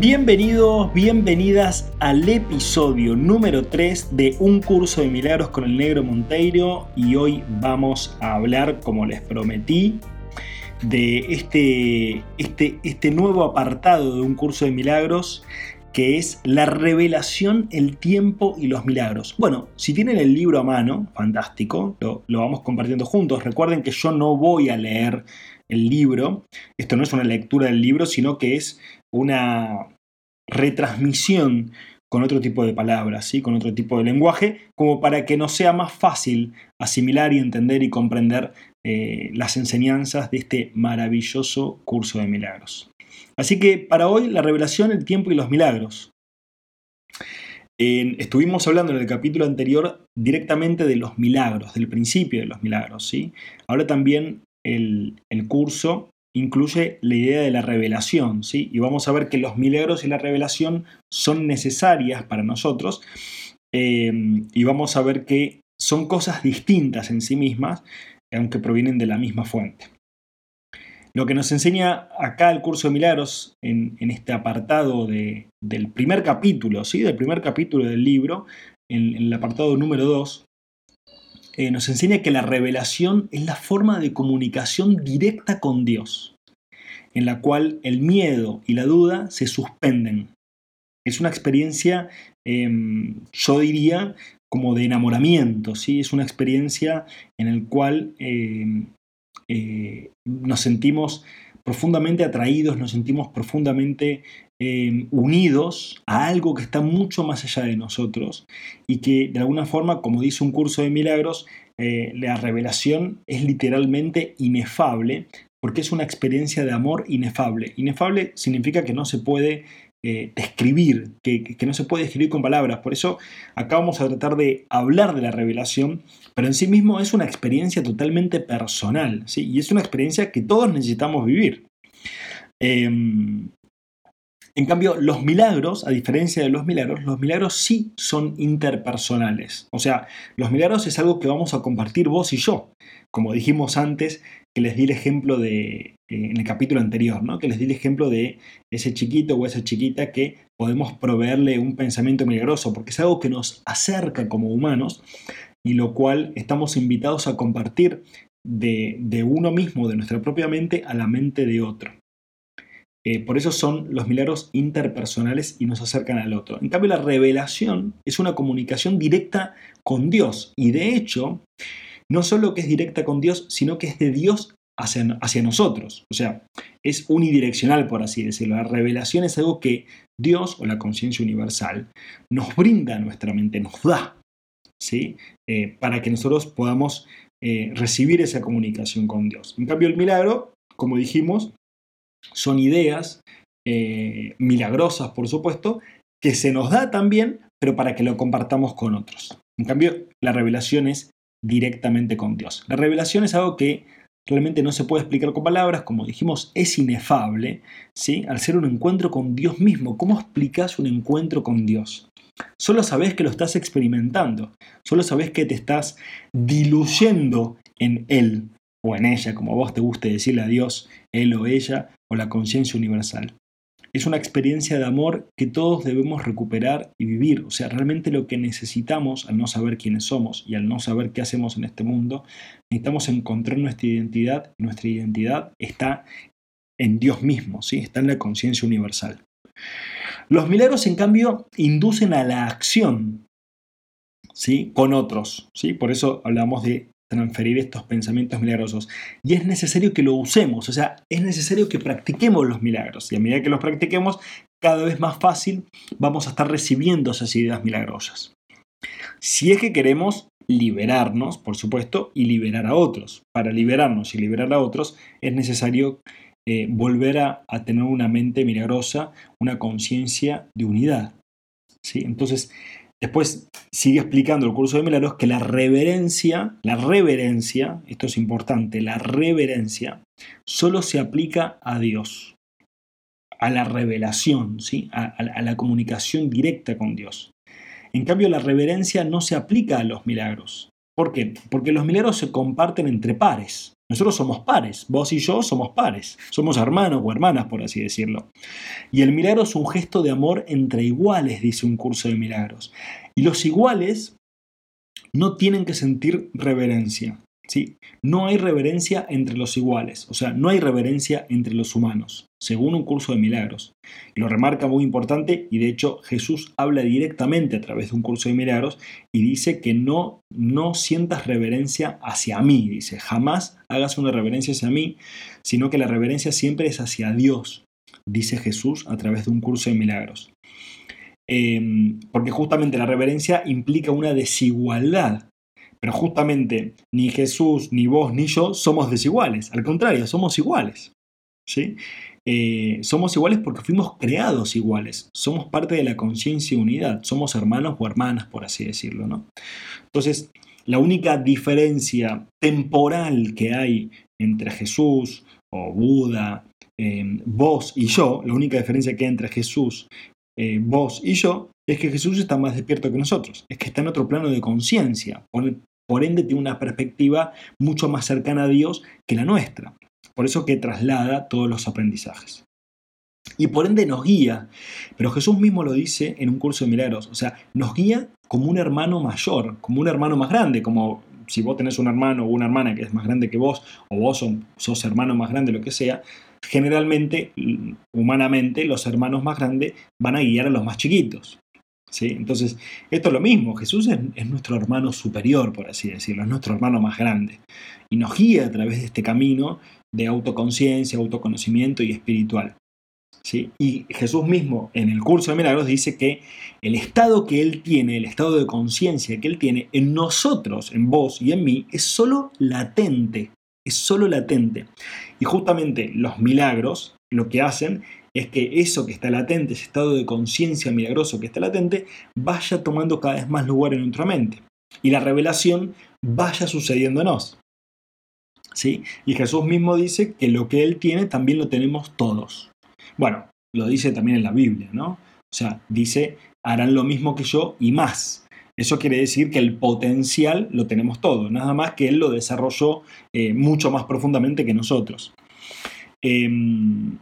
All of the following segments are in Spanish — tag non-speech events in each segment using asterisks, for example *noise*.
Bienvenidos, bienvenidas al episodio número 3 de Un curso de milagros con el negro Monteiro y hoy vamos a hablar, como les prometí, de este, este, este nuevo apartado de un curso de milagros que es la revelación, el tiempo y los milagros. Bueno, si tienen el libro a mano, fantástico, lo, lo vamos compartiendo juntos. Recuerden que yo no voy a leer el libro, esto no es una lectura del libro, sino que es una retransmisión con otro tipo de palabras, ¿sí? con otro tipo de lenguaje, como para que nos sea más fácil asimilar y entender y comprender eh, las enseñanzas de este maravilloso curso de milagros. Así que para hoy la revelación, el tiempo y los milagros. estuvimos hablando en el capítulo anterior directamente de los milagros, del principio de los milagros. ¿sí? Ahora también el, el curso incluye la idea de la revelación, ¿sí? Y vamos a ver que los milagros y la revelación son necesarias para nosotros eh, y vamos a ver que son cosas distintas en sí mismas, aunque provienen de la misma fuente. Lo que nos enseña acá el curso de milagros en, este apartado del primer capítulo, ¿sí? del primer capítulo del libro, en, en el apartado número 2, eh, nos enseña que la revelación es la forma de comunicación directa con Dios, en la cual el miedo y la duda se suspenden. Es una experiencia, em, yo diría, como de enamoramiento, ¿sí? es una experiencia en la cual em, eh, nos sentimos profundamente atraídos, nos sentimos profundamente eh, unidos a algo que está mucho más allá de nosotros y que de alguna forma, como dice un curso de milagros, eh, la revelación es literalmente inefable porque es una experiencia de amor inefable. Inefable significa que no se puede eh, describir, que, no se puede describir con palabras. Por eso acá vamos a tratar de hablar de la revelación, pero en sí mismo es una experiencia totalmente personal, ¿sí? y es una experiencia que todos necesitamos vivir. Em, en cambio, los milagros, a diferencia de los milagros, los milagros sí son interpersonales. O sea, los milagros es algo que vamos a compartir vos y yo. Como dijimos antes, que les di el ejemplo de, eh, en el capítulo anterior, ¿no? que les di el ejemplo de ese chiquito o esa chiquita que podemos proveerle un pensamiento milagroso, porque es algo que nos acerca como humanos y lo cual estamos invitados a compartir de, de uno mismo, de nuestra propia mente, a la mente de otro. Eh, por eso son los milagros interpersonales y nos acercan al otro. En cambio, la revelación es una comunicación directa con Dios. Y de hecho, no solo que es directa con Dios, sino que es de Dios hacia, hacia nosotros. O sea, es unidireccional, por así decirlo. La revelación es algo que Dios o la conciencia universal nos brinda a nuestra mente, nos da, ¿sí? Eh, para que nosotros podamos eh, recibir esa comunicación con Dios. En cambio, el milagro, como dijimos, son ideas eh, milagrosas, por supuesto, que se nos da también, pero para que lo compartamos con otros. En cambio, la revelación es directamente con Dios. La revelación es algo que realmente no se puede explicar con palabras, como dijimos, es inefable, ¿sí? Al ser un encuentro con Dios mismo, ¿cómo explicas un encuentro con Dios? Solo sabes que lo estás experimentando, solo sabes que te estás diluyendo en Él o en ella, como vos te guste decirle a Dios, Él o ella, o la conciencia universal. Es una experiencia de amor que todos debemos recuperar y vivir. O sea, realmente lo que necesitamos al no saber quiénes somos y al no saber qué hacemos en este mundo, necesitamos encontrar nuestra identidad. Nuestra identidad está en Dios mismo, ¿sí? está en la conciencia universal. Los milagros, en cambio, inducen a la acción ¿sí? con otros. ¿sí? Por eso hablamos de transferir estos pensamientos milagrosos. Y es necesario que lo usemos, o sea, es necesario que practiquemos los milagros. Y a medida que los practiquemos, cada vez más fácil vamos a estar recibiendo esas ideas milagrosas. Si es que queremos liberarnos, por supuesto, y liberar a otros. Para liberarnos y liberar a otros es necesario eh, volver a, a tener una mente milagrosa, una conciencia de unidad. ¿sí? Entonces, después sigue explicando el curso de milagros que la reverencia, la reverencia, esto es importante, la reverencia solo se aplica a Dios, a la revelación, ¿sí? a, a la comunicación directa con Dios. En cambio, la reverencia no se aplica a los milagros. ¿Por qué? Porque los milagros se comparten entre pares. Nosotros somos pares, vos y yo somos pares, somos hermanos o hermanas, por así decirlo. Y el milagro es un gesto de amor entre iguales, dice un curso de milagros. Y los iguales no tienen que sentir reverencia. No hay reverencia entre los iguales, o sea, no hay reverencia entre los humanos, según un curso de milagros. Y lo remarca muy importante, y de hecho Jesús habla directamente a través de un curso de milagros y dice que no, no sientas reverencia hacia mí, dice, jamás hagas una reverencia hacia mí, sino que la reverencia siempre es hacia Dios, dice Jesús a través de un curso de milagros. Em, porque justamente la reverencia implica una desigualdad pero justamente ni Jesús, ni vos, ni yo somos desiguales. Al contrario, somos iguales. ¿Sí? Eh, somos iguales porque fuimos creados iguales. Somos parte de la conciencia y unidad. Somos hermanos o hermanas, por así decirlo. ¿no? Entonces, la única diferencia temporal que hay entre Jesús o Buda, eh, vos y yo, la única diferencia que hay entre Jesús, eh, vos y yo, es que Jesús está más despierto que nosotros, es que está en otro plano de conciencia, por, ende tiene una perspectiva mucho más cercana a Dios que la nuestra. Por eso que traslada todos los aprendizajes. Y por ende nos guía, pero Jesús mismo lo dice en un curso de milagros, o sea, nos guía como un hermano mayor, como un hermano más grande, como si vos tenés un hermano o una hermana que es más grande que vos, o vos sos hermano más grande, lo que sea, generalmente, humanamente, los hermanos más grandes van a guiar a los más chiquitos. Entonces, esto es lo mismo, Jesús es, nuestro hermano superior, por así decirlo, es nuestro hermano más grande. Y nos guía a través de este camino de autoconciencia, autoconocimiento y espiritual. ¿sí? Y Jesús mismo en el curso de milagros dice que el estado que Él tiene, el estado de conciencia que Él tiene en nosotros, en vos y en mí, es solo latente, es solo latente. Y justamente los milagros lo que hacen es que eso que está latente, ese estado de conciencia milagroso que está latente, vaya tomando cada vez más lugar en nuestra mente. Y la revelación vaya sucediéndonos. ¿Sí? Y Jesús mismo dice que lo que Él tiene también lo tenemos todos. Bueno, lo dice también en la Biblia, ¿no? O sea, dice, harán lo mismo que yo y más. Eso quiere decir que el potencial lo tenemos todo, nada más que Él lo desarrolló eh, mucho más profundamente que nosotros. Em,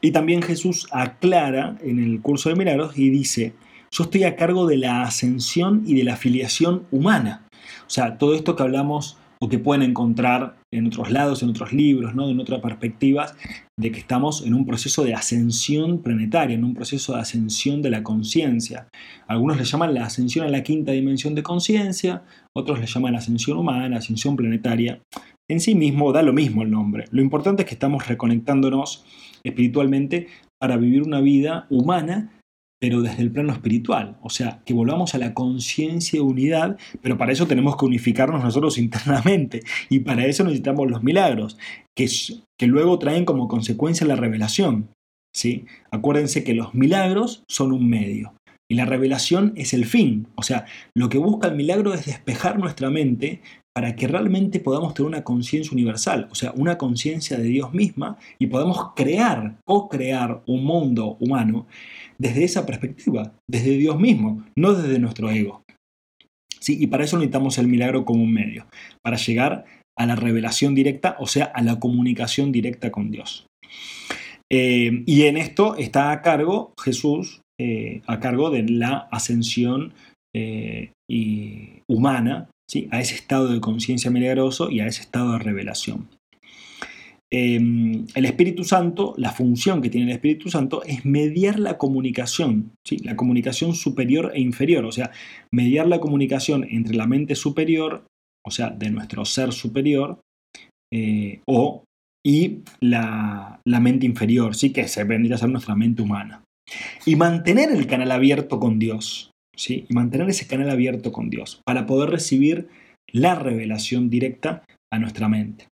y también Jesús aclara en el curso de milagros y dice, yo estoy a cargo de la ascensión y de la filiación humana. O sea, todo esto que hablamos o que pueden encontrar en otros lados, en otros libros, ¿no? en otras perspectivas, de que estamos en un proceso de ascensión planetaria, en un proceso de ascensión de la conciencia. Algunos le llaman la ascensión a la quinta dimensión de conciencia, otros le llaman ascensión humana, ascensión planetaria. En sí mismo da lo mismo el nombre. Lo importante es que estamos reconectándonos espiritualmente para vivir una vida humana, pero desde el plano espiritual. O sea, que volvamos a la conciencia de unidad, pero para eso tenemos que unificarnos nosotros *laughs* internamente. Y para eso necesitamos los milagros, que, que luego traen como consecuencia la revelación. ¿sí? Acuérdense que los milagros son un medio. Y la revelación es el fin. O sea, lo que busca el milagro es despejar nuestra mente para que realmente podamos tener una conciencia universal, o sea, una conciencia de Dios misma y podamos crear o crear un mundo humano desde esa perspectiva, desde Dios mismo, no desde nuestro ego. ¿Sí? Y para eso necesitamos el milagro como un medio, para llegar a la revelación directa, o sea, a la comunicación directa con Dios. Eh, y en esto está a cargo Jesús, eh, a cargo de la ascensión eh, y humana a ese estado de conciencia milagroso y a ese estado de revelación. Em, el Espíritu Santo, la función que tiene el Espíritu Santo es mediar la comunicación, ¿sí? la comunicación superior e inferior, o sea, mediar la comunicación entre la mente superior, o sea, de nuestro ser superior, eh, o, y la, mente inferior, ¿sí? que se vendría a ser nuestra mente humana. Y mantener el canal abierto con Dios, y mantener ese canal abierto con Dios para poder recibir la revelación directa a nuestra mente.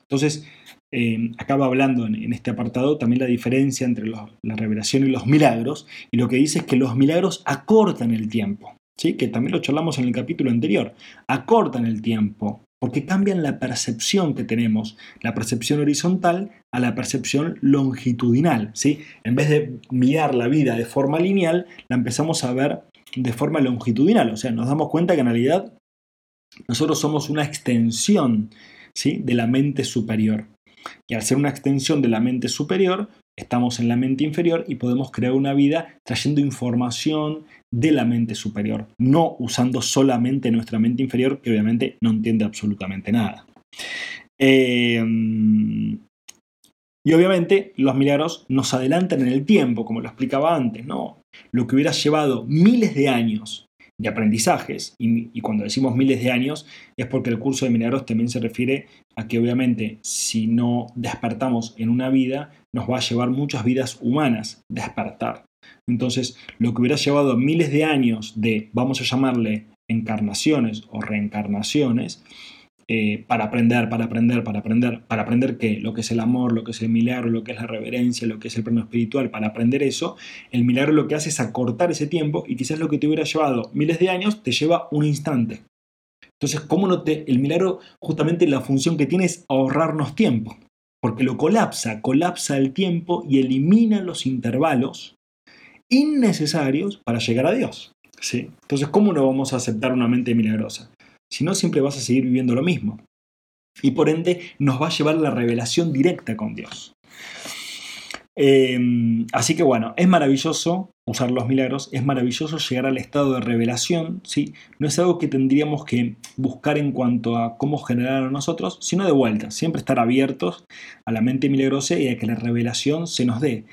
Entonces, eh, acaba hablando en, este apartado también la diferencia entre la revelación y los milagros, y lo que dice es que los milagros acortan el tiempo, ¿sí? que también lo charlamos en el capítulo anterior, acortan el tiempo, porque cambian la percepción que tenemos, la percepción horizontal a la percepción longitudinal. ¿sí? En vez de mirar la vida de forma lineal, la empezamos a ver de forma longitudinal, o sea, nos damos cuenta que en realidad nosotros somos una extensión ¿sí? de la mente superior. Y al ser una extensión de la mente superior, estamos en la mente inferior y podemos crear una vida trayendo información de la mente superior, no usando solamente nuestra mente inferior, que obviamente no entiende absolutamente nada. Em, y obviamente los milagros nos adelantan en el tiempo, como lo explicaba antes, ¿no? Lo que hubiera llevado miles de años de aprendizajes, y, cuando decimos miles de años, es porque el curso de milagros también se refiere a que obviamente si no despertamos en una vida, nos va a llevar muchas vidas humanas despertar. Entonces, lo que hubiera llevado miles de años de, vamos a llamarle, encarnaciones o reencarnaciones, eh, para aprender, para aprender, para aprender, para aprender qué, lo que es el amor, lo que es el milagro, lo que es la reverencia, lo que es el plano espiritual, para aprender eso, el milagro lo que hace es acortar ese tiempo y quizás lo que te hubiera llevado miles de años te lleva un instante. Entonces, ¿cómo no te, el milagro justamente la función que tiene es ahorrarnos tiempo? Porque lo colapsa, colapsa el tiempo y elimina los intervalos innecesarios para llegar a Dios. ¿sí? Entonces, ¿cómo no vamos a aceptar una mente milagrosa? Si no, siempre vas a seguir viviendo lo mismo. Y por ende nos va a llevar la revelación directa con Dios. Em, así que bueno, es maravilloso usar los milagros, es maravilloso llegar al estado de revelación, ¿sí? No es algo que tendríamos que buscar en cuanto a cómo generar a nosotros, sino de vuelta, siempre estar abiertos a la mente milagrosa y a que la revelación se nos dé.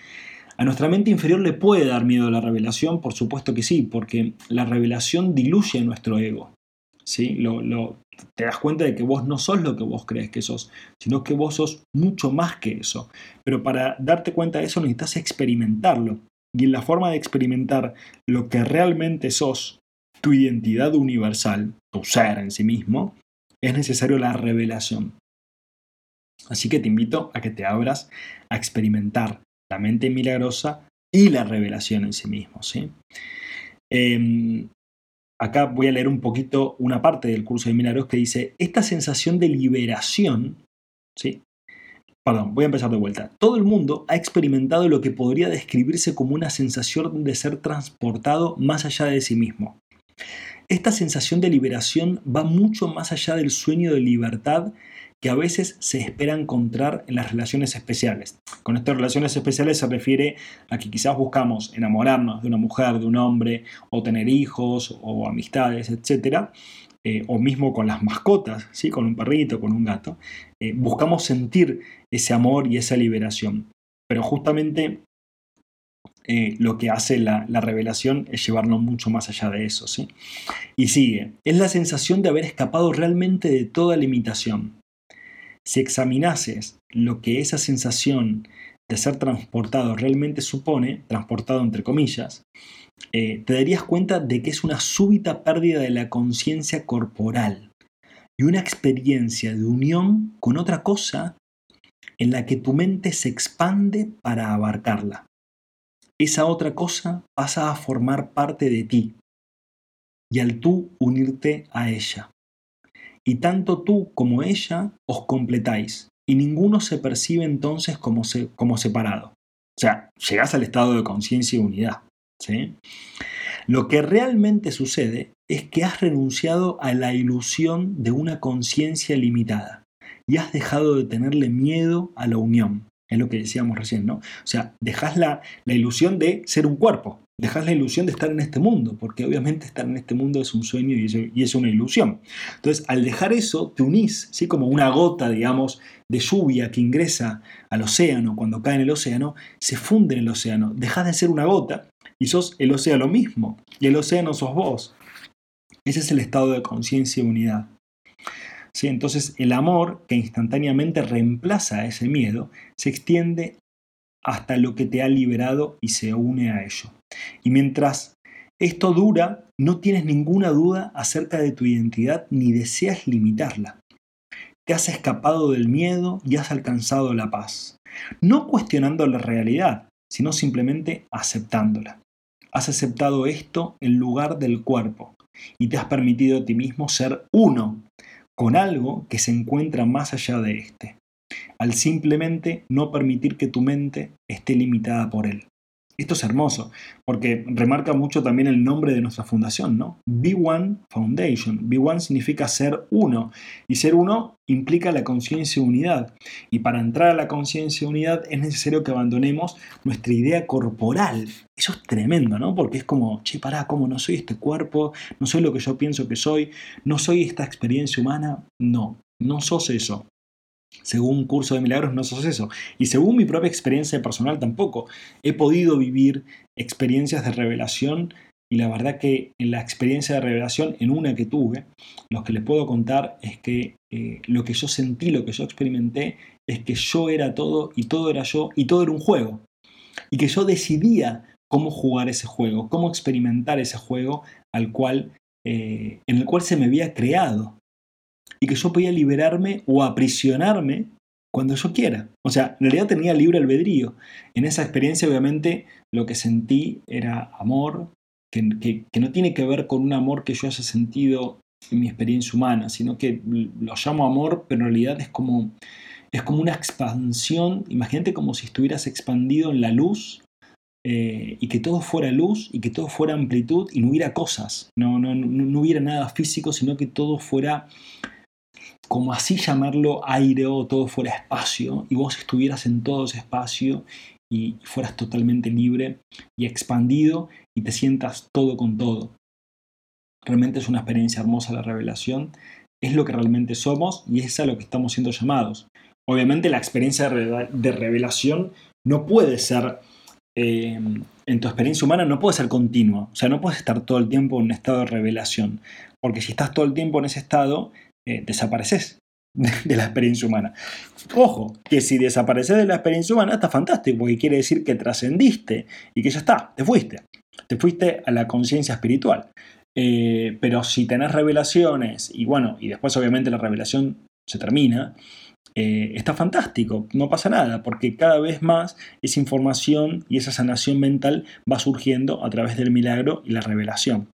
A nuestra mente inferior le puede dar miedo la revelación, por supuesto que sí, porque la revelación diluye nuestro ego. Lo, te das cuenta de que vos no sos lo que vos crees que sos, sino que vos sos mucho más que eso. Pero para darte cuenta de eso necesitas experimentarlo. Y en la forma de experimentar lo que realmente sos, tu identidad universal, tu ser en sí mismo, es necesario la revelación. Así que te invito a que te abras a experimentar la mente milagrosa y la revelación en sí mismo. ¿sí? Em, acá voy a leer un poquito una parte del curso de milagros que dice, esta sensación de liberación, ¿sí? Perdón, voy a empezar de vuelta. Todo el mundo ha experimentado lo que podría describirse como una sensación de ser transportado más allá de sí mismo. Esta sensación de liberación va mucho más allá del sueño de libertad que a veces se espera encontrar en las relaciones especiales. Con estas relaciones especiales se refiere a que quizás buscamos enamorarnos de una mujer, de un hombre, o tener hijos, o amistades, etc. Eh, o mismo con las mascotas, ¿sí? con un perrito, con un gato. Eh, buscamos sentir ese amor y esa liberación. Pero justamente eh, lo que hace la, la, revelación es llevarnos mucho más allá de eso. ¿sí? Y sigue, es la sensación de haber escapado realmente de toda limitación, si examinases lo que esa sensación de ser transportado realmente supone, transportado entre comillas, eh, te darías cuenta de que es una súbita pérdida de la conciencia corporal y una experiencia de unión con otra cosa en la que tu mente se expande para abarcarla. Esa otra cosa pasa a formar parte de ti y al tú unirte a ella y tanto tú como ella os completáis, y ninguno se percibe entonces como, como separado. O sea, llegás al estado de conciencia y unidad. ¿sí? Lo que realmente sucede es que has renunciado a la ilusión de una conciencia limitada y has dejado de tenerle miedo a la unión. Es lo que decíamos recién, ¿no? O sea, dejas la, la ilusión de ser un cuerpo, dejas la ilusión de estar en este mundo, porque obviamente estar en este mundo es un sueño y es, una ilusión. Entonces, al dejar eso, te unís, ¿sí? como una gota, digamos, de lluvia que ingresa al océano, cuando cae en el océano, se funde en el océano, dejas de ser una gota y sos el océano mismo, y el océano sos vos. Ese es el estado de conciencia y unidad. ¿Sí? Entonces, el amor, que instantáneamente reemplaza ese miedo, se extiende hasta lo que te ha liberado y se une a ello. Y mientras esto dura, no tienes ninguna duda acerca de tu identidad ni deseas limitarla. que has escapado del miedo y has alcanzado la paz. No cuestionando la realidad, sino simplemente aceptándola. Has aceptado esto en lugar del cuerpo y te has permitido a ti mismo ser uno con algo que se encuentra más allá de este, al simplemente no permitir que tu mente esté limitada por él. Esto es hermoso, porque remarca mucho también el nombre de nuestra fundación, ¿no? B1 Foundation. B1 significa ser uno, y ser uno implica la conciencia unidad. Y para entrar a la conciencia unidad es necesario que abandonemos nuestra idea corporal. Eso es tremendo, ¿no? Porque es como, che, pará, ¿cómo no soy este cuerpo? No soy lo que yo pienso que soy, no soy esta experiencia humana. No, no sos eso. Según un curso de milagros no sos eso. Y según mi propia experiencia personal tampoco. He podido vivir experiencias de revelación y la verdad que en la experiencia de revelación, en una que tuve, lo que les puedo contar es que eh, lo que yo sentí, lo que yo experimenté, es que yo era todo y todo era yo y todo era un juego. Y que yo decidía cómo jugar ese juego, cómo experimentar ese juego al cual, eh, en el cual se me había creado y que yo podía liberarme o aprisionarme cuando yo quiera. O sea, en realidad tenía libre albedrío. En esa experiencia obviamente lo que sentí era amor, que, no tiene que ver con un amor que yo haya sentido en mi experiencia humana, sino que lo llamo amor, pero en realidad es como, es como una expansión, imagínate como si estuvieras expandido en la luz eh, y que todo fuera luz y que todo fuera amplitud y no hubiera cosas, no, no, no hubiera nada físico, sino que todo fuera como así llamarlo aire o todo fuera espacio y vos estuvieras en todo ese espacio y fueras totalmente libre y expandido y te sientas todo con todo. Realmente es una experiencia hermosa la revelación, es lo que realmente somos y es a lo que estamos siendo llamados. Obviamente la experiencia de revelación no puede ser, eh, en tu experiencia humana no puede ser continua, o sea, no puedes estar todo el tiempo en un estado de revelación, porque si estás todo el tiempo en ese estado, eh, desapareces de la experiencia humana. Ojo, que si desapareces de la experiencia humana está fantástico, porque quiere decir que trascendiste y que ya está, te fuiste. Te fuiste a la conciencia espiritual. Eh, pero si tenés revelaciones, y bueno, y después obviamente la revelación se termina, eh, está fantástico, no pasa nada, porque cada vez más esa información y esa sanación mental va surgiendo a través del milagro y la revelación.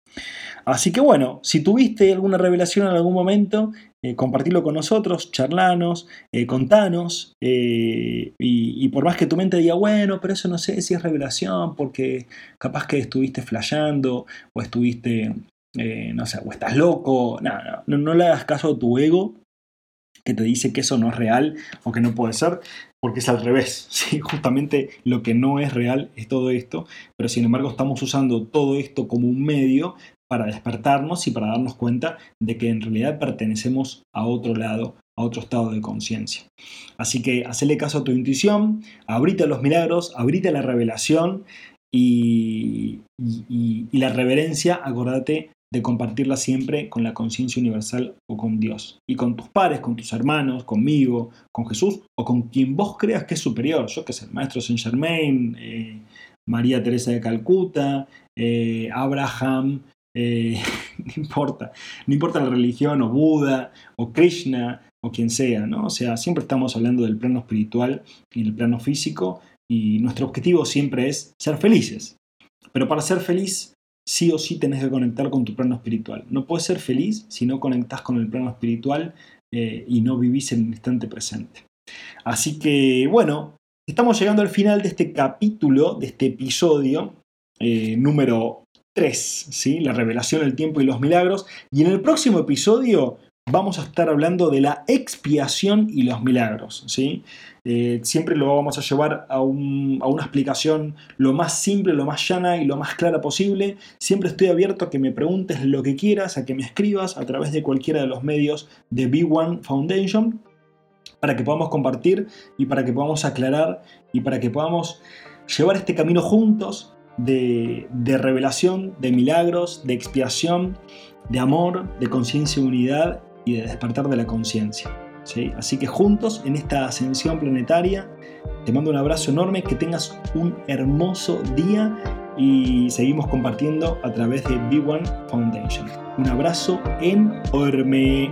Así que bueno, si tuviste alguna revelación en algún momento, eh, compartirlo con nosotros, charlanos, eh, contanos, eh, y, por más que tu mente diga, bueno, pero eso no sé si es revelación, porque capaz que estuviste flasheando, o estuviste, no sé, o estás loco, no, no, le hagas caso a tu ego que te dice que eso no es real o que no puede ser, porque es al revés, *laughs* ¿sí? justamente lo que no es real es todo esto, pero sin embargo estamos usando todo esto como un medio para despertarnos y para darnos cuenta de que en realidad pertenecemos a otro lado, a otro estado de conciencia. Así que hacele caso a tu intuición, abrite los milagros, abrite la revelación y, y la reverencia, acordate de compartirla siempre con la conciencia universal o con Dios. Y con tus pares, con tus hermanos, conmigo, con Jesús o con quien vos creas que es superior. Yo que sé, el maestro Saint Germain, eh, María Teresa de Calcuta, eh, Abraham, eh, *laughs* no importa, no importa la religión o Buda o Krishna o quien sea, ¿no? O sea, siempre estamos hablando del plano espiritual y el plano físico y nuestro objetivo siempre es ser felices. Pero para ser feliz, sí o sí tenés que conectar con tu plano espiritual. No puedes ser feliz si no conectás con el plano espiritual eh, y no vivís en el instante presente. Así que, bueno, estamos llegando al final de este capítulo, de este episodio eh, número 3, ¿sí? la revelación, el tiempo y los milagros. Y en el próximo episodio vamos a estar hablando de la expiación y los milagros. ¿sí? Eh, siempre lo vamos a llevar a, una explicación lo más simple, lo más llana y lo más clara posible. Siempre estoy abierto a que me preguntes lo que quieras, a que me escribas a través de cualquiera de los medios de B1 Foundation para que podamos compartir y para que podamos aclarar y para que podamos llevar este camino juntos de, revelación, de milagros, de expiación, de amor, de conciencia y unidad y de despertar de la conciencia. ¿sí? Así que juntos en esta ascensión planetaria, te mando un abrazo enorme, que tengas un hermoso día y seguimos compartiendo a través de B1 Foundation. Un abrazo enorme.